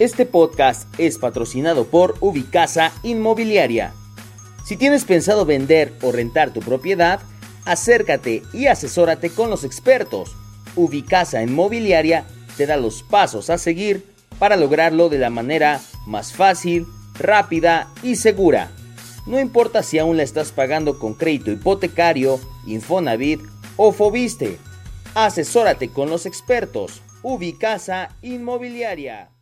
Este podcast es patrocinado por Ubicasa Inmobiliaria. Si tienes pensado vender o rentar tu propiedad, acércate y asesórate con los expertos. Ubicasa Inmobiliaria te da los pasos a seguir para lograrlo de la manera más fácil, rápida y segura. No importa si aún la estás pagando con crédito hipotecario, Infonavit o Fobiste. Asesórate con los expertos. Ubicasa Inmobiliaria.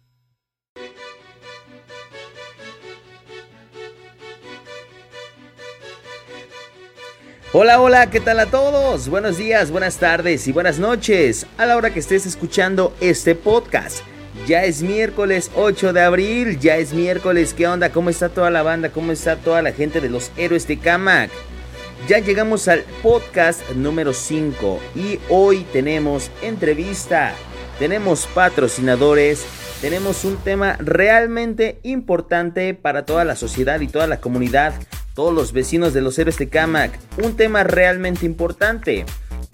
Hola, hola, ¿qué tal a todos? Buenos días, buenas tardes y buenas noches a la hora que estés escuchando este podcast. Ya es miércoles 8 de abril, ya es miércoles, ¿qué onda? ¿Cómo está toda la banda? ¿Cómo está toda la gente de los héroes de Camac? Ya llegamos al podcast número 5 y hoy tenemos entrevista, tenemos patrocinadores, tenemos un tema realmente importante para toda la sociedad y toda la comunidad todos los vecinos de los héroes de Camac, un tema realmente importante.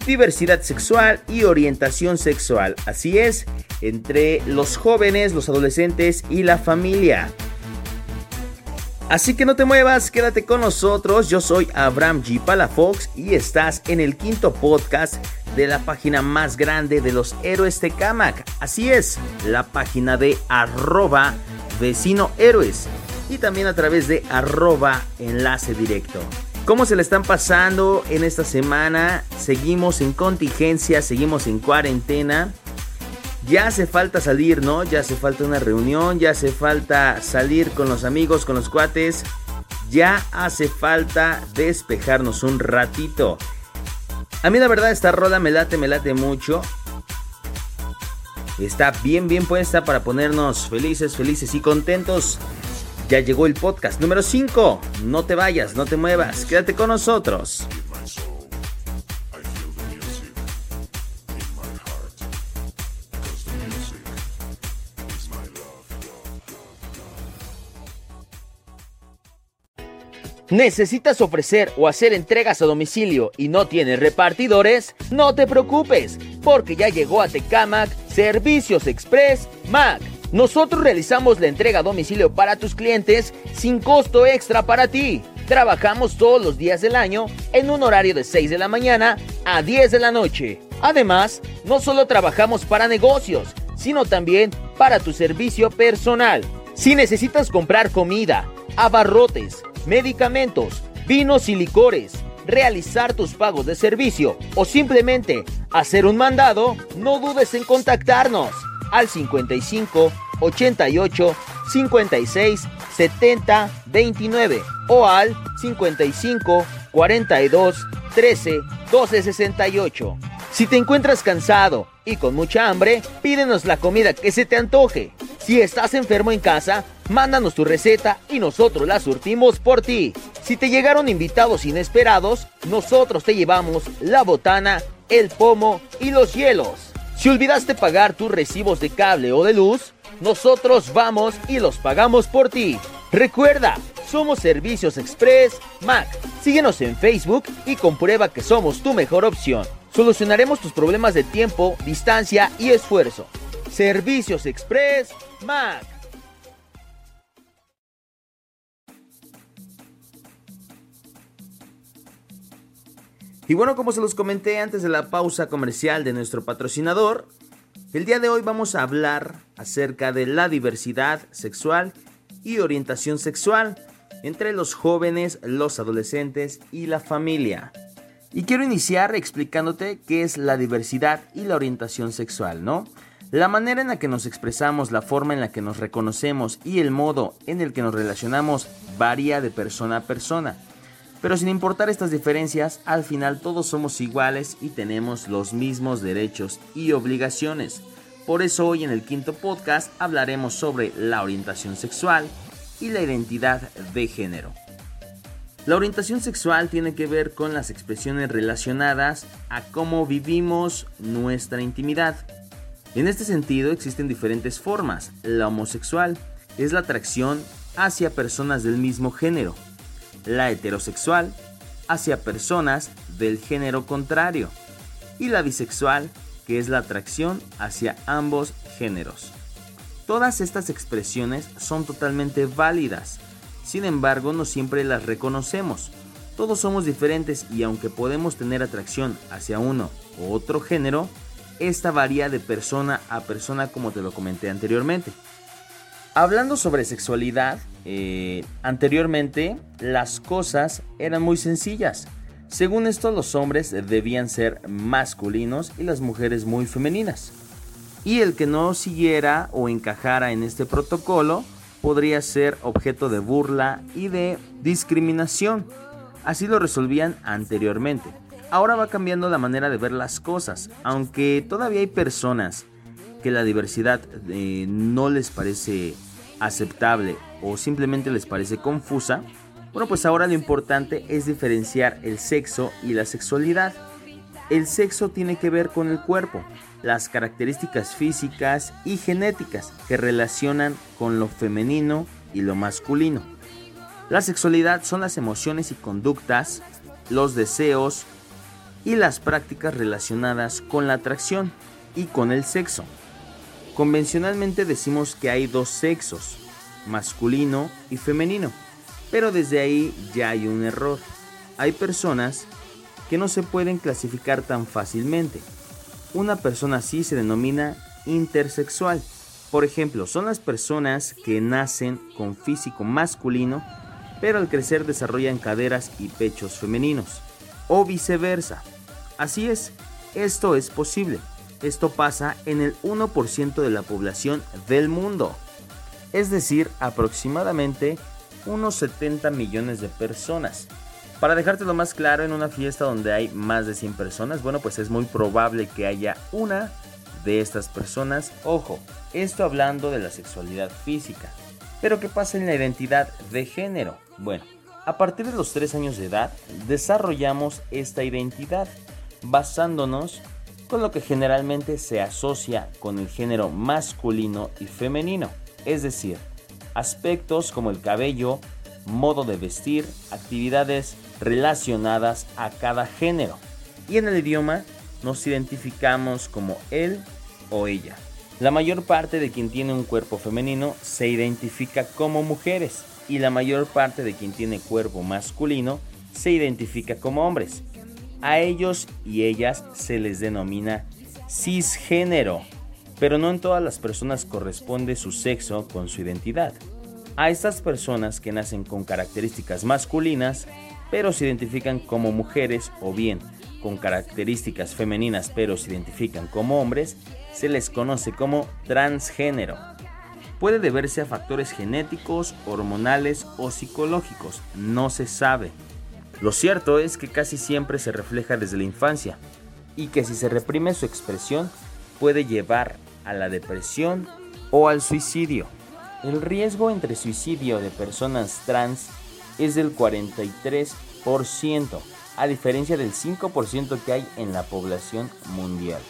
Diversidad sexual y orientación sexual, así es, entre los jóvenes, los adolescentes y la familia. Así que no te muevas, quédate con nosotros. Yo soy Abraham G. Palafox y estás en el quinto podcast de la página más grande de los héroes de Camac. Así es, la página de arroba vecino héroes y también a través de arroba enlace directo. ¿Cómo se le están pasando en esta semana? Seguimos en contingencia, seguimos en cuarentena. Ya hace falta salir, ¿no? Ya hace falta una reunión, ya hace falta salir con los amigos, con los cuates. Ya hace falta despejarnos un ratito. A mí la verdad esta rola me late, me late mucho. Está bien, bien puesta para ponernos felices, felices y contentos. Ya llegó el podcast número 5. No te vayas, no te muevas, quédate con nosotros. ¿Necesitas ofrecer o hacer entregas a domicilio y no tienes repartidores? No te preocupes, porque ya llegó a Tecamac Servicios Express Mac nosotros realizamos la entrega a domicilio para tus clientes sin costo extra para ti. Trabajamos todos los días del año en un horario de 6 de la mañana a 10 de la noche. Además, no solo trabajamos para negocios, sino también para tu servicio personal. Si necesitas comprar comida, abarrotes, medicamentos, vinos y licores, realizar tus pagos de servicio o simplemente hacer un mandado, no dudes en contactarnos al 55 88 56 70 29 o al 55 42 13 12 68. Si te encuentras cansado y con mucha hambre, pídenos la comida que se te antoje. Si estás enfermo en casa, mándanos tu receta y nosotros la surtimos por ti. Si te llegaron invitados inesperados, nosotros te llevamos la botana, el pomo y los hielos. Si olvidaste pagar tus recibos de cable o de luz, nosotros vamos y los pagamos por ti. Recuerda, somos Servicios Express Mac. Síguenos en Facebook y comprueba que somos tu mejor opción. Solucionaremos tus problemas de tiempo, distancia y esfuerzo. Servicios Express Mac. Y bueno, como se los comenté antes de la pausa comercial de nuestro patrocinador, el día de hoy vamos a hablar acerca de la diversidad sexual y orientación sexual entre los jóvenes, los adolescentes y la familia. Y quiero iniciar explicándote qué es la diversidad y la orientación sexual, ¿no? La manera en la que nos expresamos, la forma en la que nos reconocemos y el modo en el que nos relacionamos varía de persona a persona. Pero sin importar estas diferencias, al final todos somos iguales y tenemos los mismos derechos y obligaciones. Por eso hoy en el quinto podcast hablaremos sobre la orientación sexual y la identidad de género. La orientación sexual tiene que ver con las expresiones relacionadas a cómo vivimos nuestra intimidad. En este sentido existen diferentes formas. La homosexual es la atracción hacia personas del mismo género la heterosexual hacia personas del género contrario y la bisexual que es la atracción hacia ambos géneros. Todas estas expresiones son totalmente válidas, sin embargo no siempre las reconocemos. Todos somos diferentes y aunque podemos tener atracción hacia uno u otro género, esta varía de persona a persona como te lo comenté anteriormente. Hablando sobre sexualidad, eh, anteriormente las cosas eran muy sencillas. Según esto, los hombres debían ser masculinos y las mujeres muy femeninas. Y el que no siguiera o encajara en este protocolo podría ser objeto de burla y de discriminación. Así lo resolvían anteriormente. Ahora va cambiando la manera de ver las cosas, aunque todavía hay personas que la diversidad eh, no les parece aceptable o simplemente les parece confusa, bueno, pues ahora lo importante es diferenciar el sexo y la sexualidad. El sexo tiene que ver con el cuerpo, las características físicas y genéticas que relacionan con lo femenino y lo masculino. La sexualidad son las emociones y conductas, los deseos y las prácticas relacionadas con la atracción y con el sexo. Convencionalmente decimos que hay dos sexos, masculino y femenino, pero desde ahí ya hay un error. Hay personas que no se pueden clasificar tan fácilmente. Una persona así se denomina intersexual. Por ejemplo, son las personas que nacen con físico masculino, pero al crecer desarrollan caderas y pechos femeninos. O viceversa. Así es, esto es posible. Esto pasa en el 1% de la población del mundo. Es decir, aproximadamente unos 70 millones de personas. Para dejártelo más claro, en una fiesta donde hay más de 100 personas, bueno, pues es muy probable que haya una de estas personas. Ojo, esto hablando de la sexualidad física. Pero ¿qué pasa en la identidad de género? Bueno, a partir de los 3 años de edad, desarrollamos esta identidad basándonos con lo que generalmente se asocia con el género masculino y femenino, es decir, aspectos como el cabello, modo de vestir, actividades relacionadas a cada género. Y en el idioma nos identificamos como él o ella. La mayor parte de quien tiene un cuerpo femenino se identifica como mujeres y la mayor parte de quien tiene cuerpo masculino se identifica como hombres. A ellos y ellas se les denomina cisgénero, pero no en todas las personas corresponde su sexo con su identidad. A estas personas que nacen con características masculinas, pero se identifican como mujeres o bien con características femeninas pero se identifican como hombres, se les conoce como transgénero. Puede deberse a factores genéticos, hormonales o psicológicos, no se sabe. Lo cierto es que casi siempre se refleja desde la infancia y que si se reprime su expresión puede llevar a la depresión o al suicidio. El riesgo entre suicidio de personas trans es del 43%, a diferencia del 5% que hay en la población mundial.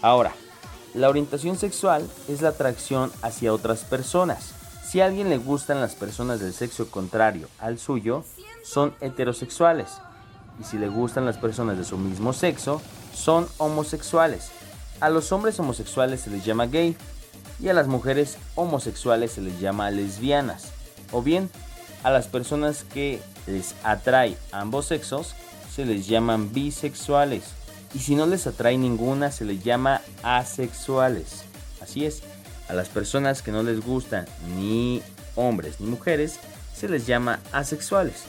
Ahora, la orientación sexual es la atracción hacia otras personas. Si a alguien le gustan las personas del sexo contrario al suyo, son heterosexuales. Y si le gustan las personas de su mismo sexo, son homosexuales. A los hombres homosexuales se les llama gay y a las mujeres homosexuales se les llama lesbianas. O bien, a las personas que les atrae ambos sexos se les llaman bisexuales. Y si no les atrae ninguna se les llama asexuales. Así es, a las personas que no les gustan ni hombres ni mujeres se les llama asexuales.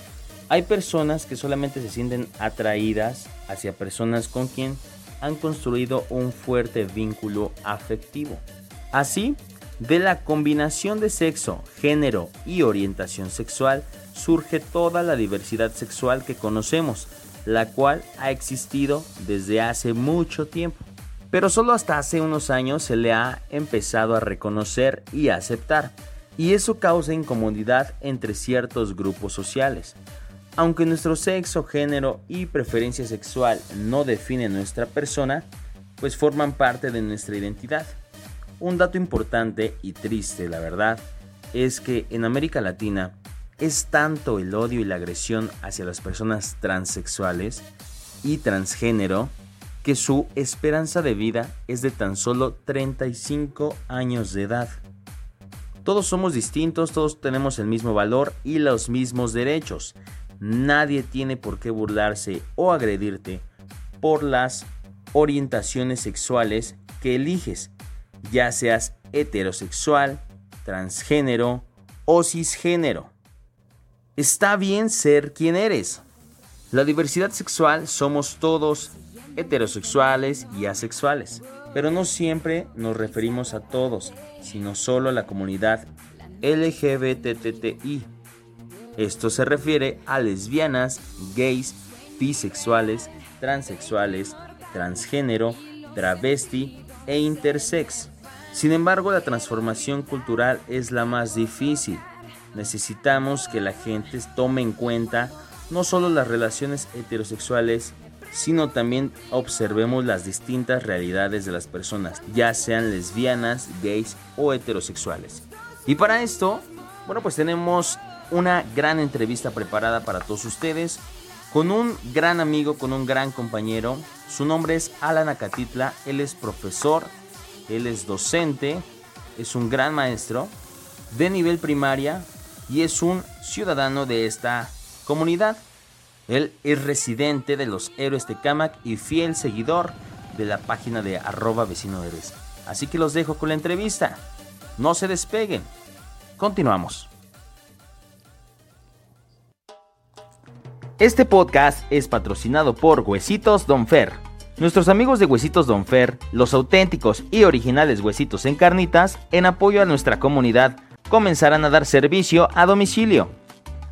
Hay personas que solamente se sienten atraídas hacia personas con quien han construido un fuerte vínculo afectivo. Así, de la combinación de sexo, género y orientación sexual surge toda la diversidad sexual que conocemos, la cual ha existido desde hace mucho tiempo. Pero solo hasta hace unos años se le ha empezado a reconocer y a aceptar, y eso causa incomodidad entre ciertos grupos sociales. Aunque nuestro sexo, género y preferencia sexual no definen nuestra persona, pues forman parte de nuestra identidad. Un dato importante y triste, la verdad, es que en América Latina es tanto el odio y la agresión hacia las personas transexuales y transgénero que su esperanza de vida es de tan solo 35 años de edad. Todos somos distintos, todos tenemos el mismo valor y los mismos derechos. Nadie tiene por qué burlarse o agredirte por las orientaciones sexuales que eliges, ya seas heterosexual, transgénero o cisgénero. Está bien ser quien eres. La diversidad sexual somos todos heterosexuales y asexuales, pero no siempre nos referimos a todos, sino solo a la comunidad LGBTTI. Esto se refiere a lesbianas, gays, bisexuales, transexuales, transgénero, travesti e intersex. Sin embargo, la transformación cultural es la más difícil. Necesitamos que la gente tome en cuenta no solo las relaciones heterosexuales, sino también observemos las distintas realidades de las personas, ya sean lesbianas, gays o heterosexuales. Y para esto, bueno, pues tenemos una gran entrevista preparada para todos ustedes con un gran amigo, con un gran compañero. Su nombre es Alan Acatitla, él es profesor, él es docente, es un gran maestro de nivel primaria y es un ciudadano de esta comunidad. Él es residente de los Héroes de Camac y fiel seguidor de la página de arroba vecino. Así que los dejo con la entrevista. No se despeguen. Continuamos. Este podcast es patrocinado por Huesitos Don Fer. Nuestros amigos de Huesitos Don Fer, los auténticos y originales huesitos en carnitas, en apoyo a nuestra comunidad, comenzarán a dar servicio a domicilio.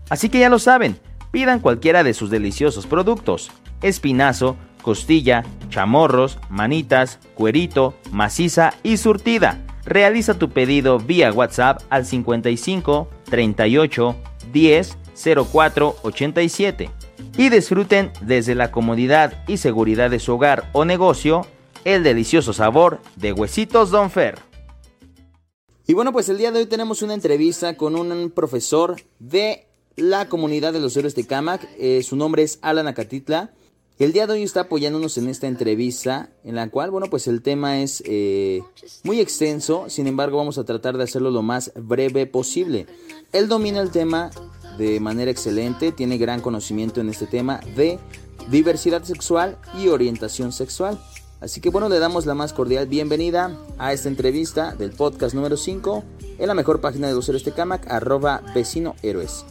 Así que ya lo saben, pidan cualquiera de sus deliciosos productos: espinazo, costilla, chamorros, manitas, cuerito, maciza y surtida. Realiza tu pedido vía WhatsApp al 55 38 10 0487 y disfruten desde la comodidad y seguridad de su hogar o negocio el delicioso sabor de Huesitos Don Fer. Y bueno, pues el día de hoy tenemos una entrevista con un profesor de la comunidad de los héroes de Camac. Eh, su nombre es Alan Acatitla. El día de hoy está apoyándonos en esta entrevista, en la cual, bueno, pues el tema es eh, muy extenso, sin embargo vamos a tratar de hacerlo lo más breve posible. Él domina el tema de manera excelente, tiene gran conocimiento en este tema de diversidad sexual y orientación sexual. Así que bueno, le damos la más cordial bienvenida a esta entrevista del podcast número 5 en la mejor página de héroes de Camac, arroba vecino héroes.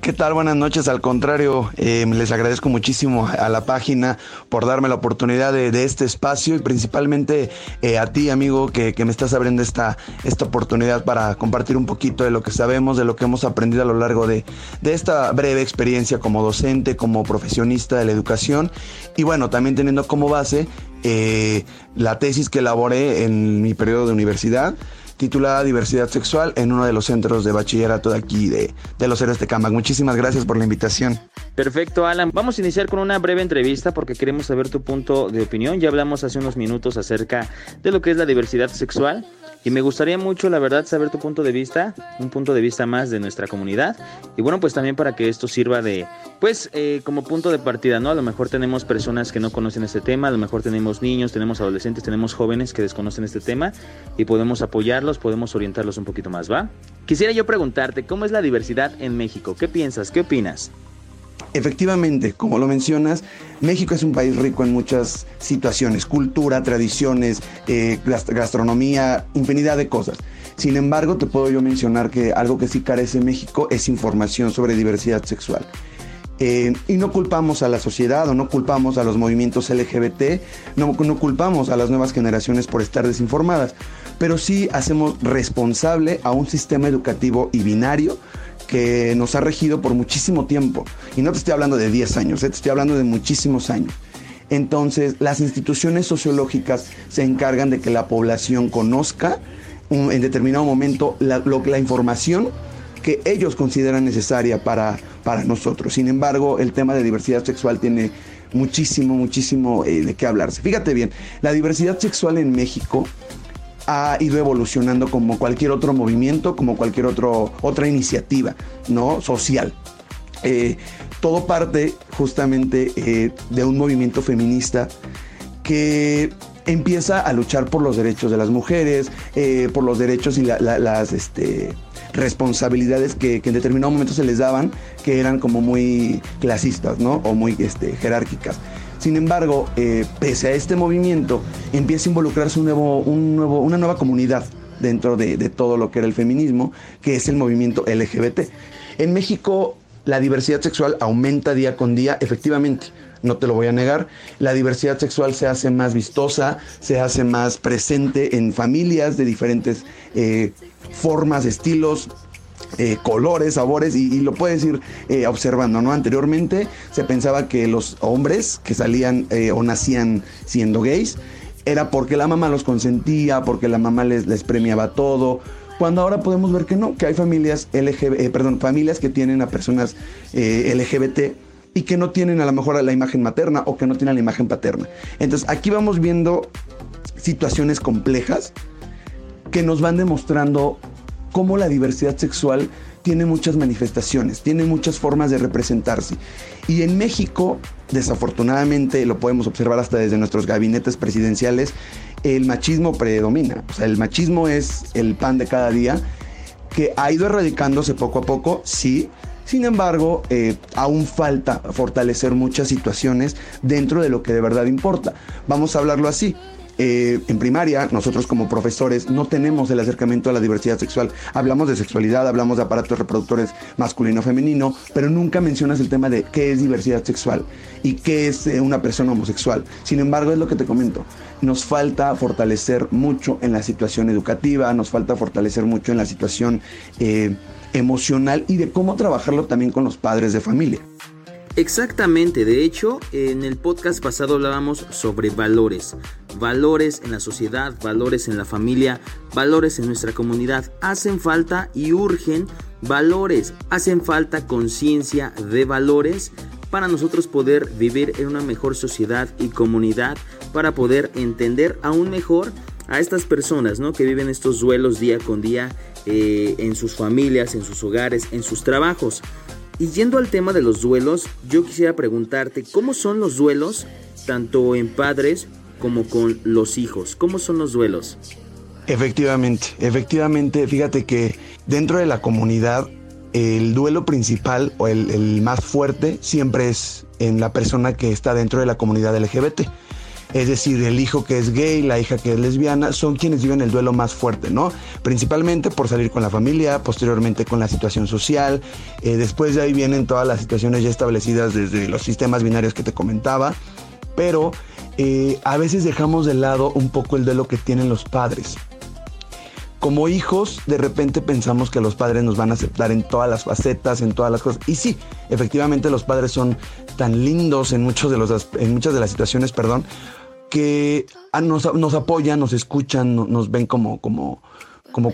¿Qué tal? Buenas noches. Al contrario, eh, les agradezco muchísimo a la página por darme la oportunidad de, este espacio y principalmente eh, a ti, amigo, que, me estás abriendo esta, esta oportunidad para compartir un poquito de lo que sabemos, de lo que hemos aprendido a lo largo de, esta breve experiencia como docente, como profesionista de la educación y bueno, también teniendo como base eh, la tesis que elaboré en mi periodo de universidad titulada Diversidad Sexual en uno de los centros de bachillerato de aquí de, de los héroes de Camac. Muchísimas gracias por la invitación. Perfecto, Alan. Vamos a iniciar con una breve entrevista porque queremos saber tu punto de opinión. Ya hablamos hace unos minutos acerca de lo que es la diversidad sexual. Y me gustaría mucho, la verdad, saber tu punto de vista, un punto de vista más de nuestra comunidad. Y bueno, pues también para que esto sirva de, pues, eh, como punto de partida, ¿no? A lo mejor tenemos personas que no conocen este tema, a lo mejor tenemos niños, tenemos adolescentes, tenemos jóvenes que desconocen este tema y podemos apoyarlos, podemos orientarlos un poquito más, ¿va? Quisiera yo preguntarte, ¿cómo es la diversidad en México? ¿Qué piensas? ¿Qué opinas? Efectivamente, como lo mencionas, México es un país rico en muchas situaciones, cultura, tradiciones, eh, gastronomía, infinidad de cosas. Sin embargo, te puedo yo mencionar que algo que sí carece México es información sobre diversidad sexual. Eh, y no culpamos a la sociedad o no culpamos a los movimientos LGBT, no, no culpamos a las nuevas generaciones por estar desinformadas, pero sí hacemos responsable a un sistema educativo y binario que nos ha regido por muchísimo tiempo. Y no te estoy hablando de 10 años, eh, te estoy hablando de muchísimos años. Entonces, las instituciones sociológicas se encargan de que la población conozca en determinado momento la, la información que ellos consideran necesaria para, para nosotros. Sin embargo, el tema de diversidad sexual tiene muchísimo, muchísimo eh, de qué hablarse. Fíjate bien, la diversidad sexual en México ha ido evolucionando como cualquier otro movimiento, como cualquier otro, otra iniciativa ¿no? social. Eh, todo parte justamente eh, de un movimiento feminista que empieza a luchar por los derechos de las mujeres, eh, por los derechos y las este, responsabilidades que, en determinado momento se les daban, que eran como muy clasistas, ¿no? O muy este, jerárquicas. Sin embargo, eh, pese a este movimiento, empieza a involucrarse un nuevo, un nuevo, una nueva comunidad dentro de, todo lo que era el feminismo, que es el movimiento LGBT. En México, la diversidad sexual aumenta día con día, efectivamente no te lo voy a negar. La diversidad sexual se hace más vistosa, se hace más presente en familias de diferentes eh, formas, estilos, eh, colores, sabores, y, lo puedes ir eh, observando, ¿no? Anteriormente se pensaba que los hombres que salían o nacían siendo gays era porque la mamá los consentía, porque la mamá les, les premiaba todo, cuando ahora podemos ver que no, que hay familias LGBT, perdón, familias que tienen a personas LGBT y que no tienen a lo mejor la imagen materna o que no tienen la imagen paterna. Entonces aquí vamos viendo situaciones complejas que nos van demostrando cómo la diversidad sexual tiene muchas manifestaciones, tiene muchas formas de representarse. Y en México, desafortunadamente, lo podemos observar hasta desde nuestros gabinetes presidenciales, el machismo predomina. O sea, el machismo es el pan de cada día, que ha ido erradicándose poco a poco, sí, sin embargo, eh, aún falta fortalecer muchas situaciones dentro de lo que de verdad importa. Vamos a hablarlo así. Eh, en primaria, nosotros como profesores no tenemos el acercamiento a la diversidad sexual. Hablamos de sexualidad, hablamos de aparatos reproductores masculino-femenino, pero nunca mencionas el tema de qué es diversidad sexual y qué es eh, una persona homosexual. Sin embargo, es lo que te comento. Nos falta fortalecer mucho en la situación educativa, nos falta fortalecer mucho en la situación emocional y de cómo trabajarlo también con los padres de familia. Exactamente, de hecho, en el podcast pasado hablábamos sobre valores, valores en la sociedad, valores en la familia, valores en nuestra comunidad. Hacen falta y urgen valores, hacen falta conciencia de valores para nosotros poder vivir en una mejor sociedad y comunidad, para poder entender aún mejor a estas personas ¿no? que viven estos duelos día con día eh, en sus familias, en sus hogares, en sus trabajos. Y yendo al tema de los duelos, yo quisiera preguntarte, ¿cómo son los duelos tanto en padres como con los hijos? ¿Cómo son los duelos? Efectivamente, efectivamente, fíjate que dentro de la comunidad el duelo principal o el, el, más fuerte siempre es en la persona que está dentro de la comunidad LGBT es decir, el hijo que es gay, la hija que es lesbiana, son quienes viven el duelo más fuerte, ¿no? Principalmente por salir con la familia, posteriormente con la situación social, eh, después de ahí vienen todas las situaciones ya establecidas desde los sistemas binarios que te comentaba, pero eh, a veces dejamos de lado un poco el duelo que tienen los padres. Como hijos, de repente pensamos que los padres nos van a aceptar en todas las facetas, en todas las cosas. Y sí, efectivamente los padres son tan lindos en, muchos de los, en muchas de las situaciones, perdón, que ah, nos, apoyan, nos escuchan, nos ven como,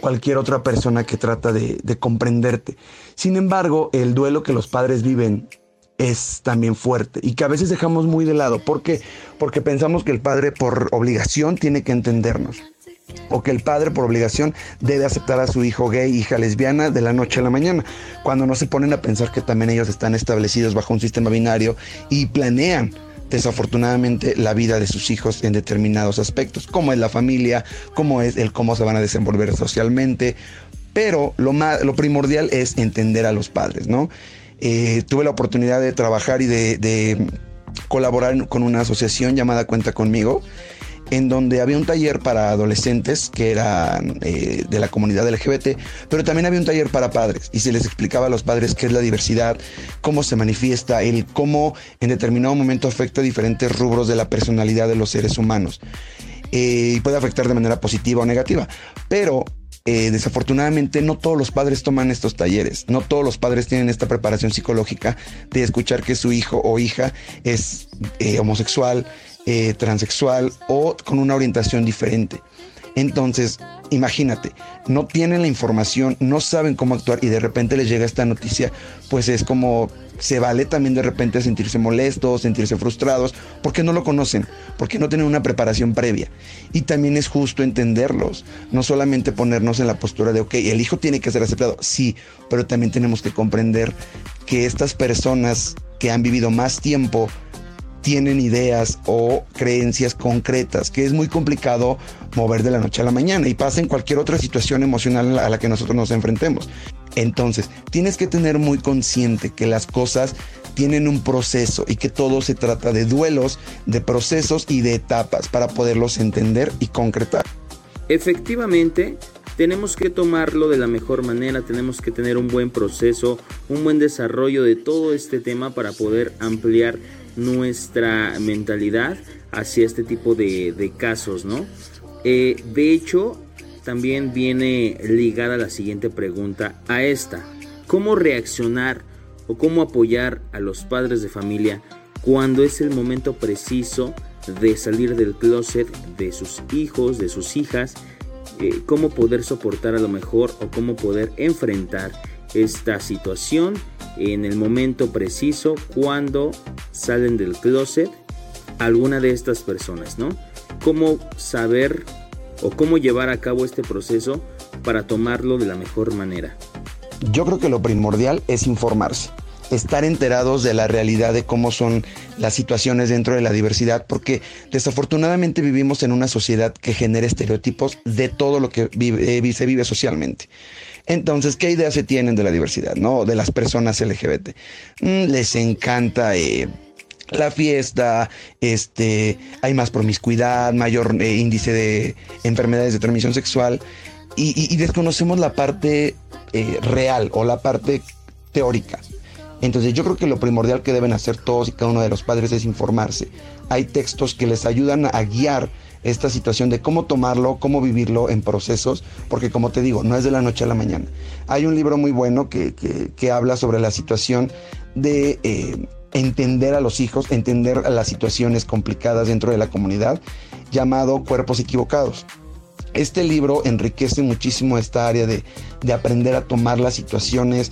cualquier otra persona que trata de, comprenderte. Sin embargo, el duelo que los padres viven es también fuerte y que a veces dejamos muy de lado. ¿Por qué? Porque pensamos que el padre por obligación tiene que entendernos. O que el padre por obligación debe aceptar a su hijo gay, hija lesbiana de la noche a la mañana. Cuando no se ponen a pensar que también ellos están establecidos bajo un sistema binario y planean desafortunadamente la vida de sus hijos en determinados aspectos, como es la familia, como es el cómo se van a desenvolver socialmente, pero lo, más, lo primordial es entender a los padres, ¿no? Eh, tuve la oportunidad de trabajar y de colaborar con una asociación llamada Cuenta conmigo, en donde había un taller para adolescentes que eran eh, de la comunidad LGBT, pero también había un taller para padres y se les explicaba a los padres qué es la diversidad, cómo se manifiesta, el cómo en determinado momento afecta diferentes rubros de la personalidad de los seres humanos eh, y puede afectar de manera positiva o negativa, pero eh, desafortunadamente no todos los padres toman estos talleres, no todos los padres tienen esta preparación psicológica de escuchar que su hijo o hija es homosexual, eh, transexual o con una orientación diferente. Entonces, imagínate, no tienen la información, no saben cómo actuar y de repente les llega esta noticia, pues es como se vale también de repente sentirse molestos, sentirse frustrados, porque no lo conocen, porque no tienen una preparación previa. Y también es justo entenderlos, no solamente ponernos en la postura de, ok, el hijo tiene que ser aceptado, sí, pero también tenemos que comprender que estas personas que han vivido más tiempo tienen ideas o creencias concretas, que es muy complicado mover de la noche a la mañana y pasa en cualquier otra situación emocional a la que nosotros nos enfrentemos. Entonces, tienes que tener muy consciente que las cosas tienen un proceso y que todo se trata de duelos, de procesos y de etapas para poderlos entender y concretar. Efectivamente, tenemos que tomarlo de la mejor manera, tenemos que tener un buen proceso, un buen desarrollo de todo este tema para poder ampliar nuestra mentalidad hacia este tipo de, casos, ¿no? Eh, de hecho, también viene ligada la siguiente pregunta a esta. ¿Cómo reaccionar o cómo apoyar a los padres de familia cuando es el momento preciso de salir del closet de sus hijos, de sus hijas eh, cómo poder soportar a lo mejor o cómo poder enfrentar esta situación en el momento preciso cuando salen del closet alguna de estas personas, ¿no? Cómo saber o cómo llevar a cabo este proceso para tomarlo de la mejor manera. Yo creo que lo primordial es informarse estar enterados de la realidad de cómo son las situaciones dentro de la diversidad, porque desafortunadamente vivimos en una sociedad que genera estereotipos de todo lo que eh, se vive socialmente. Entonces, ¿qué ideas se tienen de la diversidad, no? De las personas LGBT. Mm, les encanta eh, la fiesta, este, hay más promiscuidad, mayor eh, índice de enfermedades de transmisión sexual y, desconocemos la parte real o la parte teórica. Entonces yo creo que lo primordial que deben hacer todos y cada uno de los padres es informarse. Hay textos que les ayudan a guiar esta situación de cómo tomarlo, cómo vivirlo en procesos, porque como te digo, no es de la noche a la mañana. Hay un libro muy bueno que, habla sobre la situación de eh, entender a los hijos, entender las situaciones complicadas dentro de la comunidad, llamado Cuerpos Equivocados. Este libro enriquece muchísimo esta área de, de aprender a tomar las situaciones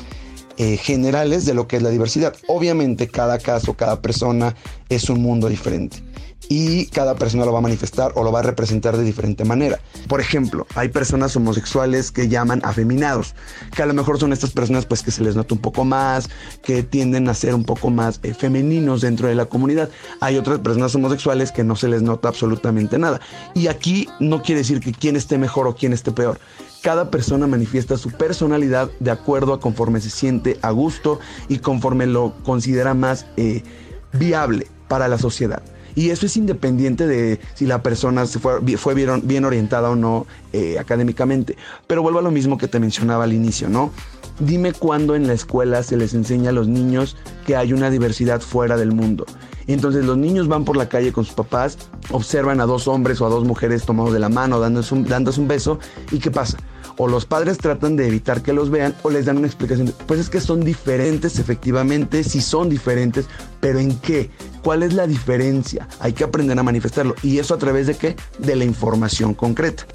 eh, generales de lo que es la diversidad. Obviamente cada caso, cada persona es un mundo diferente y cada persona lo va a manifestar o lo va a representar de diferente manera. Por ejemplo, hay personas homosexuales que llaman afeminados, que a lo mejor son estas personas pues que se les nota un poco más, que tienden a ser un poco más eh, femeninos dentro de la comunidad. Hay otras personas homosexuales que no se les nota absolutamente nada. Y aquí no quiere decir que quién esté mejor o quién esté peor cada persona manifiesta su personalidad de acuerdo a conforme se siente a gusto y conforme lo considera más eh, viable para la sociedad. Y eso es independiente de si la persona fue, bien, orientada o no eh, académicamente. Pero vuelvo a lo mismo que te mencionaba al inicio, ¿no? Dime cuándo en la escuela se les enseña a los niños que hay una diversidad fuera del mundo. Entonces los niños van por la calle con sus papás, observan a dos hombres o a dos mujeres tomados de la mano, dándose un, dándose un beso, ¿y qué pasa? O los padres tratan de evitar que los vean o les dan una explicación. Pues es que son diferentes, efectivamente, sí son diferentes, pero ¿en qué? ¿Cuál es la diferencia? Hay que aprender a manifestarlo. ¿Y eso a través de qué? De la información concreta.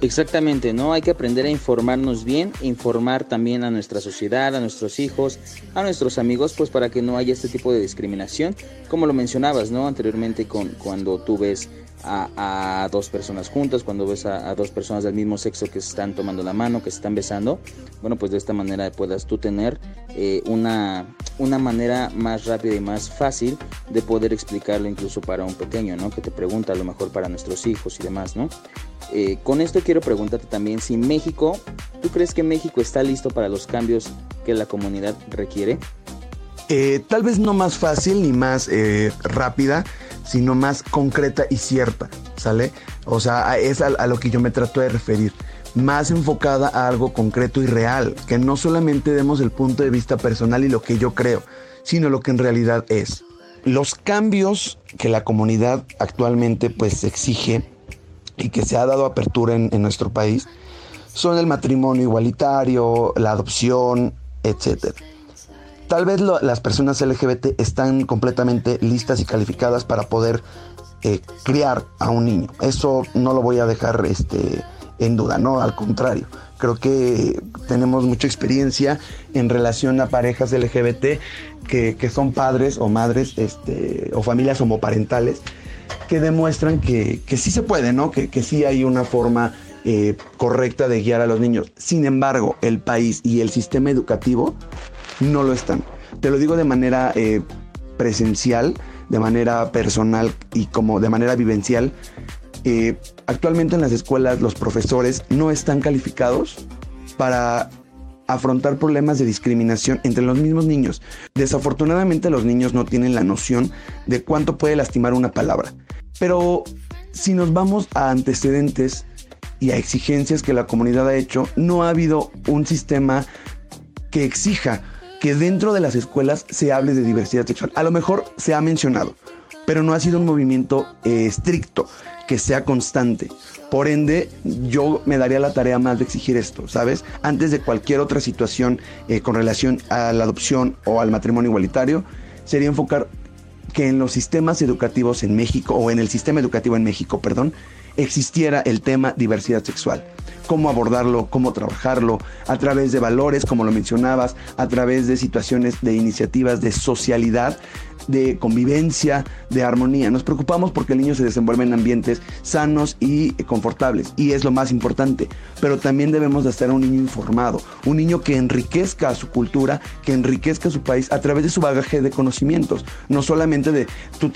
Exactamente, ¿no? Hay que aprender a informarnos bien, informar también a nuestra sociedad, a nuestros hijos, a nuestros amigos, pues para que no haya este tipo de discriminación, como lo mencionabas, ¿no? Anteriormente con, cuando tú ves a, dos personas juntas, cuando ves a, dos personas del mismo sexo que se están tomando la mano, que se están besando, bueno, pues de esta manera puedas tú tener eh, una, una manera más rápida y más fácil de poder explicarlo incluso para un pequeño, ¿no? Que te pregunta a lo mejor para nuestros hijos y demás, ¿no? Eh, con esto quiero preguntarte también si México, ¿tú crees que México está listo para los cambios que la comunidad requiere? Eh, tal vez no más fácil ni más rápida, sino más concreta y cierta, ¿sale? O sea, es a, lo que yo me trato de referir más enfocada a algo concreto y real, que no solamente demos el punto de vista personal y lo que yo creo, sino lo que en realidad es. Los cambios que la comunidad actualmente pues exige y que se ha dado apertura en, en nuestro país son el matrimonio igualitario, la adopción, etcétera. Tal vez las personas LGBT están completamente listas y calificadas para poder eh, criar a un niño. Eso no lo voy a dejar este, en duda, no, al contrario. Creo que tenemos mucha experiencia en relación a parejas LGBT que, son padres o madres este, o familias homoparentales que demuestran que, sí se puede, ¿no? Que, que sí hay una forma eh, correcta de guiar a los niños. Sin embargo, el país y el sistema educativo no lo están. Te lo digo de manera eh, presencial, de manera personal y como de manera vivencial, eh, actualmente en las escuelas los profesores no están calificados para afrontar problemas de discriminación entre los mismos niños. Desafortunadamente los niños no tienen la noción de cuánto puede lastimar una palabra. Pero si nos vamos a antecedentes y a exigencias que la comunidad ha hecho, no ha habido un sistema que exija que dentro de las escuelas se hable de diversidad sexual. A lo mejor se ha mencionado, pero no ha sido un movimiento eh, estricto, que sea constante. Por ende, yo me daría la tarea más de exigir esto, ¿sabes? Antes de cualquier otra situación eh, con relación a la adopción o al matrimonio igualitario, sería enfocar que en los sistemas educativos en México, o en el sistema educativo en México, perdón, existiera el tema diversidad sexual. Cómo abordarlo, cómo trabajarlo, a través de valores, como lo mencionabas, a través de situaciones de iniciativas de socialidad, de convivencia, de armonía. Nos preocupamos porque el niño se desenvuelve en ambientes sanos y confortables, y es lo más importante. Pero también debemos de estar un niño informado, un niño que enriquezca su cultura, que enriquezca su país a través de su bagaje de conocimientos, no solamente de tú